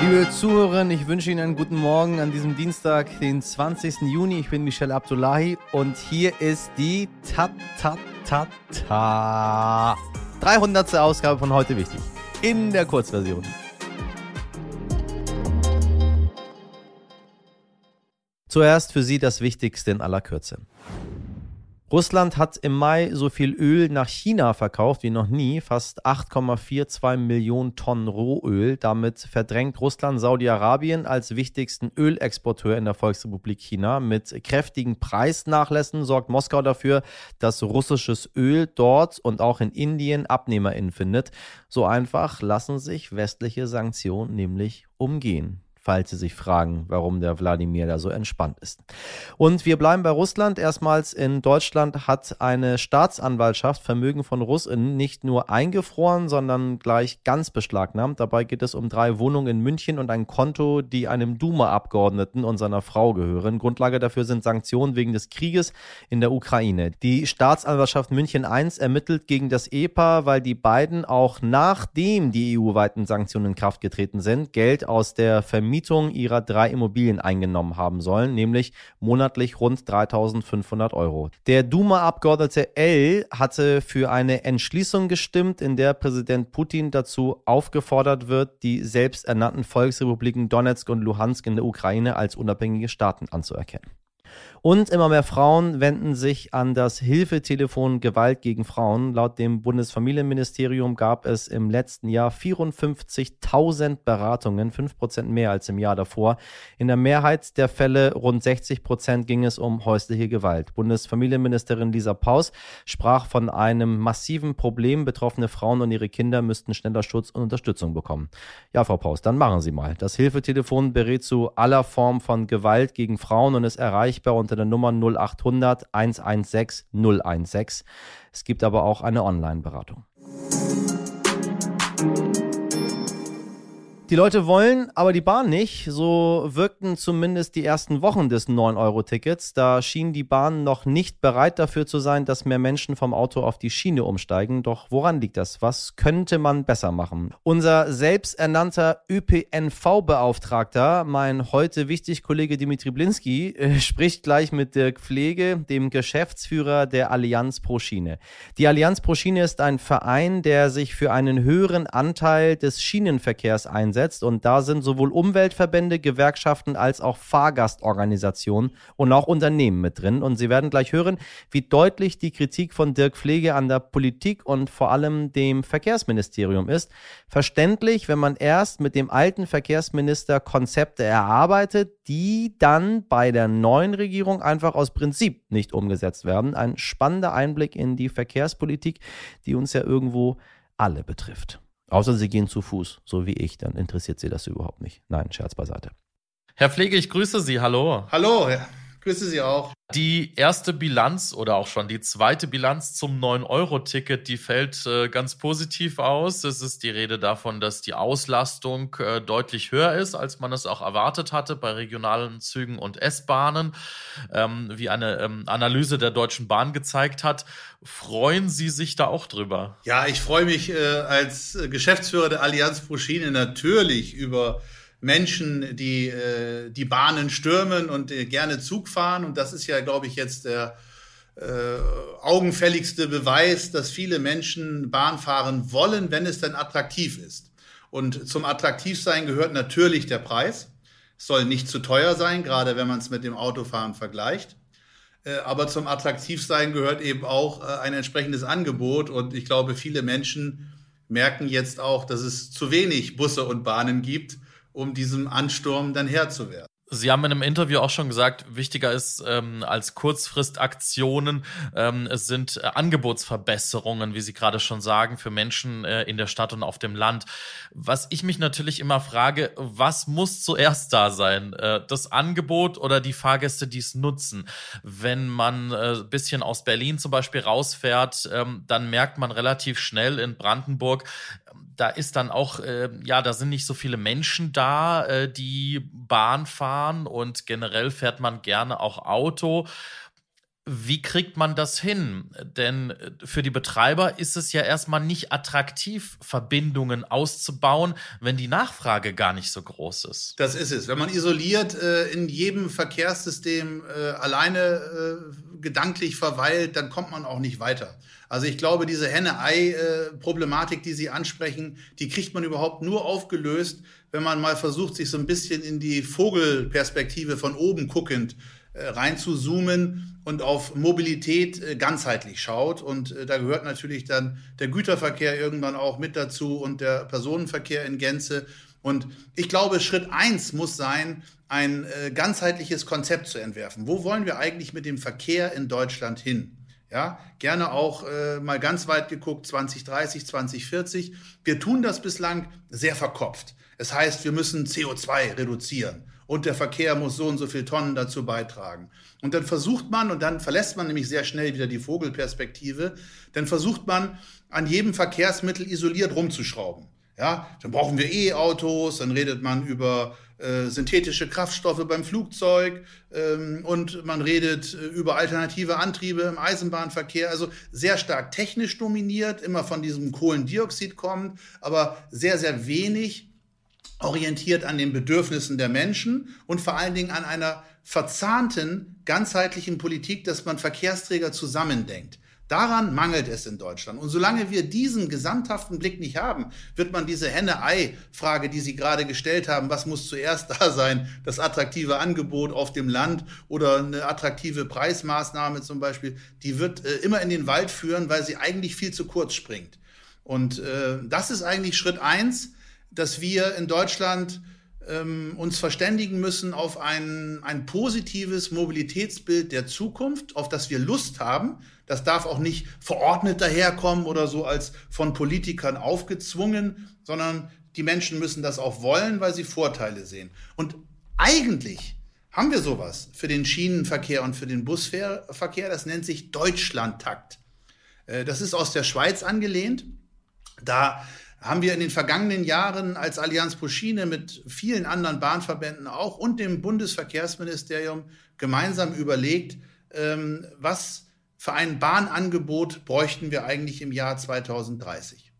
Liebe Zuhörer, ich wünsche Ihnen einen guten Morgen an diesem Dienstag, den 20. Juni. Ich bin Michelle Abdullahi und hier ist die ta ta ta ta 300. Ausgabe von heute wichtig in der Kurzversion. Zuerst für Sie das Wichtigste in aller Kürze. Russland hat im Mai so viel Öl nach China verkauft wie noch nie, fast 8,42 Millionen Tonnen Rohöl. Damit verdrängt Russland Saudi-Arabien als wichtigsten Ölexporteur in der Volksrepublik China. Mit kräftigen Preisnachlässen sorgt Moskau dafür, dass russisches Öl dort und auch in Indien AbnehmerInnen findet. So einfach lassen sich westliche Sanktionen nämlich umgehen falls Sie sich fragen, warum der Wladimir da so entspannt ist. Und wir bleiben bei Russland. Erstmals in Deutschland hat eine Staatsanwaltschaft Vermögen von Russinnen nicht nur eingefroren, sondern gleich ganz beschlagnahmt. Dabei geht es um drei Wohnungen in München und ein Konto, die einem Duma-Abgeordneten und seiner Frau gehören. Grundlage dafür sind Sanktionen wegen des Krieges in der Ukraine. Die Staatsanwaltschaft München I ermittelt gegen das EPA, weil die beiden auch nachdem die EU-weiten Sanktionen in Kraft getreten sind, Geld aus der Vermietung Vermietung ihrer drei Immobilien eingenommen haben sollen, nämlich monatlich rund 3500 Euro. Der Duma-Abgeordnete L hatte für eine Entschließung gestimmt, in der Präsident Putin dazu aufgefordert wird, die selbsternannten Volksrepubliken Donetsk und Luhansk in der Ukraine als unabhängige Staaten anzuerkennen. Und immer mehr Frauen wenden sich an das Hilfetelefon Gewalt gegen Frauen. Laut dem Bundesfamilienministerium gab es im letzten Jahr 54.000 Beratungen, 5% mehr als im Jahr davor. In der Mehrheit der Fälle, rund 60 Prozent, ging es um häusliche Gewalt. Bundesfamilienministerin Lisa Paus sprach von einem massiven Problem. Betroffene Frauen und ihre Kinder müssten schneller Schutz und Unterstützung bekommen. Ja, Frau Paus, dann machen Sie mal. Das Hilfetelefon berät zu aller Form von Gewalt gegen Frauen und ist erreichbar unter der Nummer 0800 116 016. Es gibt aber auch eine Online-Beratung. Die Leute wollen, aber die Bahn nicht. So wirkten zumindest die ersten Wochen des 9-Euro-Tickets. Da schien die Bahn noch nicht bereit dafür zu sein, dass mehr Menschen vom Auto auf die Schiene umsteigen. Doch woran liegt das? Was könnte man besser machen? Unser selbsternannter ÖPNV-Beauftragter, mein heute wichtig Kollege Dimitri Blinski, äh, spricht gleich mit Dirk Pflege, dem Geschäftsführer der Allianz Pro Schiene. Die Allianz Pro Schiene ist ein Verein, der sich für einen höheren Anteil des Schienenverkehrs einsetzt einsetzt. Und da sind sowohl Umweltverbände, Gewerkschaften als auch Fahrgastorganisationen und auch Unternehmen mit drin. Und Sie werden gleich hören, wie deutlich die Kritik von Dirk Pflege an der Politik und vor allem dem Verkehrsministerium ist. Verständlich, wenn man erst mit dem alten Verkehrsminister Konzepte erarbeitet, die dann bei der neuen Regierung einfach aus Prinzip nicht umgesetzt werden. Ein spannender Einblick in die Verkehrspolitik, die uns ja irgendwo alle betrifft. Außer sie gehen zu Fuß, so wie ich, dann interessiert sie das überhaupt nicht. Nein, Scherz beiseite. Herr Pflege, ich grüße Sie. Hallo. Hallo, ja. Grüße Sie auch. Die erste Bilanz oder auch schon die zweite Bilanz zum 9-Euro-Ticket, die fällt äh, ganz positiv aus. Es ist die Rede davon, dass die Auslastung äh, deutlich höher ist, als man es auch erwartet hatte bei regionalen Zügen und S-Bahnen, ähm, wie eine ähm, Analyse der Deutschen Bahn gezeigt hat. Freuen Sie sich da auch drüber? Ja, ich freue mich äh, als Geschäftsführer der Allianz Pro Schiene natürlich über Menschen, die äh, die Bahnen stürmen und äh, gerne Zug fahren. Und das ist ja, glaube ich, jetzt der äh, augenfälligste Beweis, dass viele Menschen Bahn fahren wollen, wenn es denn attraktiv ist. Und zum Attraktivsein gehört natürlich der Preis. Es soll nicht zu teuer sein, gerade wenn man es mit dem Autofahren vergleicht. Äh, aber zum Attraktivsein gehört eben auch äh, ein entsprechendes Angebot. Und ich glaube, viele Menschen merken jetzt auch, dass es zu wenig Busse und Bahnen gibt um diesem Ansturm dann Herr zu werden. Sie haben in einem Interview auch schon gesagt, wichtiger ist ähm, als Kurzfristaktionen, ähm, es sind äh, Angebotsverbesserungen, wie Sie gerade schon sagen, für Menschen äh, in der Stadt und auf dem Land. Was ich mich natürlich immer frage, was muss zuerst da sein? Äh, das Angebot oder die Fahrgäste, die es nutzen? Wenn man äh, bisschen aus Berlin zum Beispiel rausfährt, ähm, dann merkt man relativ schnell in Brandenburg, da ist dann auch, äh, ja, da sind nicht so viele Menschen da, äh, die Bahn fahren und generell fährt man gerne auch Auto. Wie kriegt man das hin? Denn äh, für die Betreiber ist es ja erstmal nicht attraktiv, Verbindungen auszubauen, wenn die Nachfrage gar nicht so groß ist. Das ist es. Wenn man isoliert äh, in jedem Verkehrssystem äh, alleine äh, gedanklich verweilt, dann kommt man auch nicht weiter. Also ich glaube, diese Henne-Ei-Problematik, die Sie ansprechen, die kriegt man überhaupt nur aufgelöst, wenn man mal versucht, sich so ein bisschen in die Vogelperspektive von oben guckend äh, rein zu zoomen und auf Mobilität äh, ganzheitlich schaut. Und äh, da gehört natürlich dann der Güterverkehr irgendwann auch mit dazu und der Personenverkehr in Gänze. Und ich glaube, Schritt eins muss sein, ein ganzheitliches Konzept zu entwerfen. Wo wollen wir eigentlich mit dem Verkehr in Deutschland hin? Ja, gerne auch äh, mal ganz weit geguckt, 2030, 2040. Wir tun das bislang sehr verkopft. Es heißt, wir müssen CO2 reduzieren und der Verkehr muss so und so viel Tonnen dazu beitragen. Und dann versucht man, und dann verlässt man nämlich sehr schnell wieder die Vogelperspektive, dann versucht man an jedem Verkehrsmittel isoliert rumzuschrauben. Ja, dann brauchen wir E-Autos, dann redet man über äh, synthetische Kraftstoffe beim Flugzeug ähm, und man redet äh, über alternative Antriebe im Eisenbahnverkehr. Also sehr stark technisch dominiert, immer von diesem Kohlendioxid kommt, aber sehr, sehr wenig orientiert an den Bedürfnissen der Menschen und vor allen Dingen an einer verzahnten, ganzheitlichen Politik, dass man Verkehrsträger zusammendenkt. Daran mangelt es in Deutschland. Und solange wir diesen gesamthaften Blick nicht haben, wird man diese Henne-Ei-Frage, die Sie gerade gestellt haben, was muss zuerst da sein, das attraktive Angebot auf dem Land oder eine attraktive Preismaßnahme zum Beispiel, die wird äh, immer in den Wald führen, weil sie eigentlich viel zu kurz springt. Und äh, das ist eigentlich Schritt eins dass wir in Deutschland ähm, uns verständigen müssen auf ein, ein positives Mobilitätsbild der Zukunft, auf das wir Lust haben. Das darf auch nicht verordnet daherkommen oder so als von Politikern aufgezwungen, sondern die Menschen müssen das auch wollen, weil sie Vorteile sehen. Und eigentlich haben wir sowas für den Schienenverkehr und für den Busverkehr. Das nennt sich Deutschlandtakt. Äh, das ist aus der Schweiz angelehnt. Da haben wir in den vergangenen Jahren als Allianz Puschine mit vielen anderen Bahnverbänden auch und dem Bundesverkehrsministerium gemeinsam überlegt, ähm, was für ein Bahnangebot bräuchten wir eigentlich im Jahr 2030.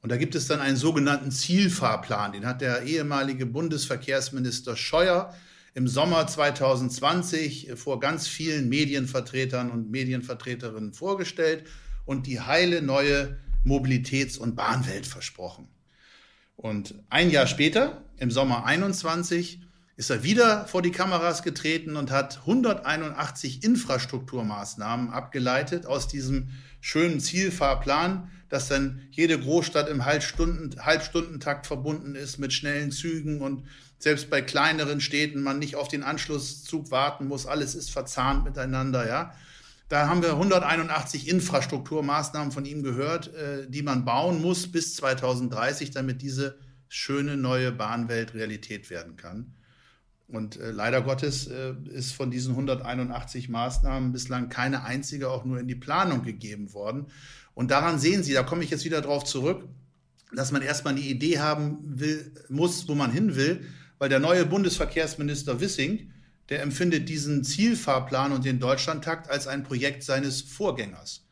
Und da gibt es dann einen sogenannten Zielfahrplan, den hat der ehemalige Bundesverkehrsminister Scheuer im Sommer 2020 vor ganz vielen Medienvertretern und Medienvertreterinnen vorgestellt und die heile neue Mobilitäts- und Bahnwelt versprochen. Und ein Jahr später, im Sommer 21, ist er wieder vor die Kameras getreten und hat 181 Infrastrukturmaßnahmen abgeleitet aus diesem schönen Zielfahrplan, dass dann jede Großstadt im Halbstunden, Halbstundentakt verbunden ist mit schnellen Zügen und selbst bei kleineren Städten man nicht auf den Anschlusszug warten muss. Alles ist verzahnt miteinander, ja. Da haben wir 181 Infrastrukturmaßnahmen von ihm gehört, äh, die man bauen muss bis 2030, damit diese schöne neue Bahnwelt Realität werden kann. Und äh, leider Gottes äh, ist von diesen 181 Maßnahmen bislang keine einzige auch nur in die Planung gegeben worden. Und daran sehen Sie, da komme ich jetzt wieder drauf zurück, dass man erstmal eine Idee haben will, muss, wo man hin will, weil der neue Bundesverkehrsminister Wissing der empfindet diesen Zielfahrplan und den Deutschlandtakt als ein Projekt seines Vorgängers.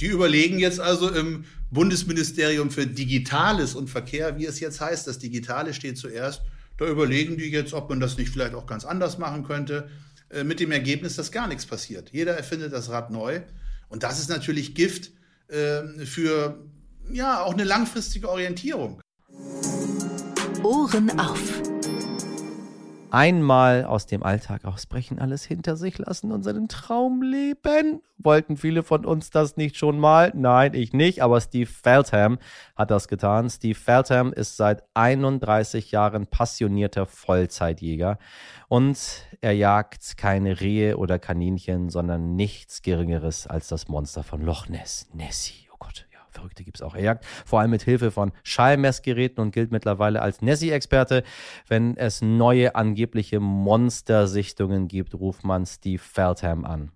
Die überlegen jetzt also im Bundesministerium für Digitales und Verkehr, wie es jetzt heißt, das Digitale steht zuerst, da überlegen die jetzt, ob man das nicht vielleicht auch ganz anders machen könnte, äh, mit dem Ergebnis, dass gar nichts passiert. Jeder erfindet das Rad neu. Und das ist natürlich Gift äh, für ja auch eine langfristige Orientierung. Ohren auf einmal aus dem Alltag ausbrechen, alles hinter sich lassen und seinen Traum leben. Wollten viele von uns das nicht schon mal? Nein, ich nicht, aber Steve Feltham hat das getan. Steve Feltham ist seit 31 Jahren passionierter Vollzeitjäger und er jagt keine Rehe oder Kaninchen, sondern nichts Geringeres als das Monster von Loch Ness, Nessie. Verrückte gibt es auch. Er jagt vor allem mit Hilfe von Schallmessgeräten und gilt mittlerweile als Nessie-Experte. Wenn es neue angebliche Monstersichtungen gibt, ruft man Steve Feltham an.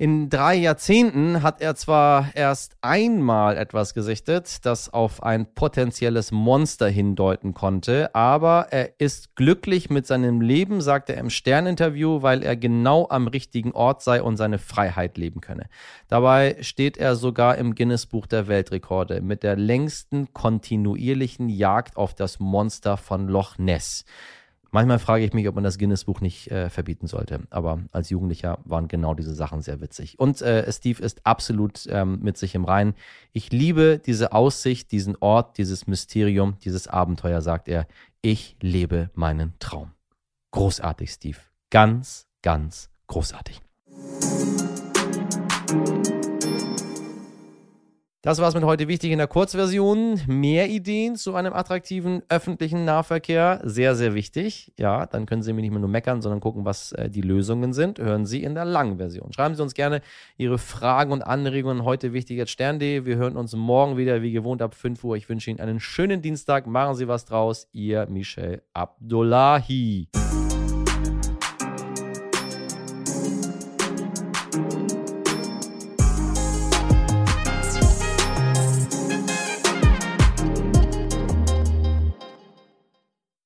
In drei Jahrzehnten hat er zwar erst einmal etwas gesichtet, das auf ein potenzielles Monster hindeuten konnte, aber er ist glücklich mit seinem Leben, sagt er im Sterninterview, weil er genau am richtigen Ort sei und seine Freiheit leben könne. Dabei steht er sogar im Guinness-Buch der Weltrekorde mit der längsten kontinuierlichen Jagd auf das Monster von Loch Ness. Manchmal frage ich mich, ob man das Guinness-Buch nicht äh, verbieten sollte. Aber als Jugendlicher waren genau diese Sachen sehr witzig. Und äh, Steve ist absolut ähm, mit sich im Reinen. Ich liebe diese Aussicht, diesen Ort, dieses Mysterium, dieses Abenteuer, sagt er. Ich lebe meinen Traum. Großartig, Steve. Ganz, ganz großartig. Das war's mit heute wichtig in der Kurzversion. Mehr Ideen zu einem attraktiven öffentlichen Nahverkehr. Sehr, sehr wichtig. Ja, dann können Sie mir nicht mehr nur meckern, sondern gucken, was äh, die Lösungen sind. Hören Sie in der langen Version. Schreiben Sie uns gerne Ihre Fragen und Anregungen heute wichtig at stern.de. Wir hören uns morgen wieder wie gewohnt ab 5 Uhr. Ich wünsche Ihnen einen schönen Dienstag. Machen Sie was draus. Ihr Michel Abdullahi.